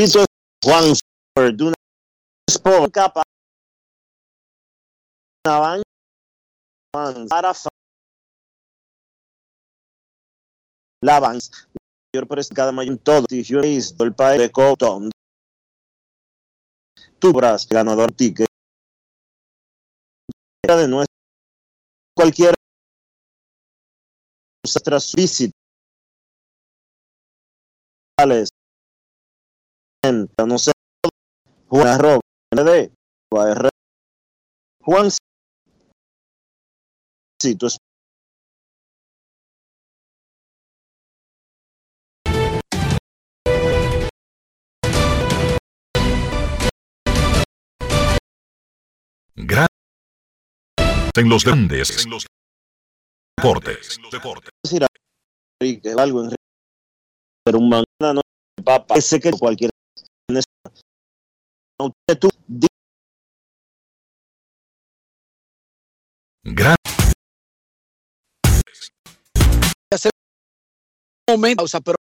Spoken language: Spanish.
hizo Juan de una Sport capa para la avance mayor por cada mayor todo el país de Cotton. Tu brazo ganador ticket. De nuestro cualquier nuestras visitas no sé. Juan arroba de Juan si tu Gran en los grandes en los deportes. que algo en pero un mañana no papa ese que cualquier no tú di- Gran momento, pausa, pero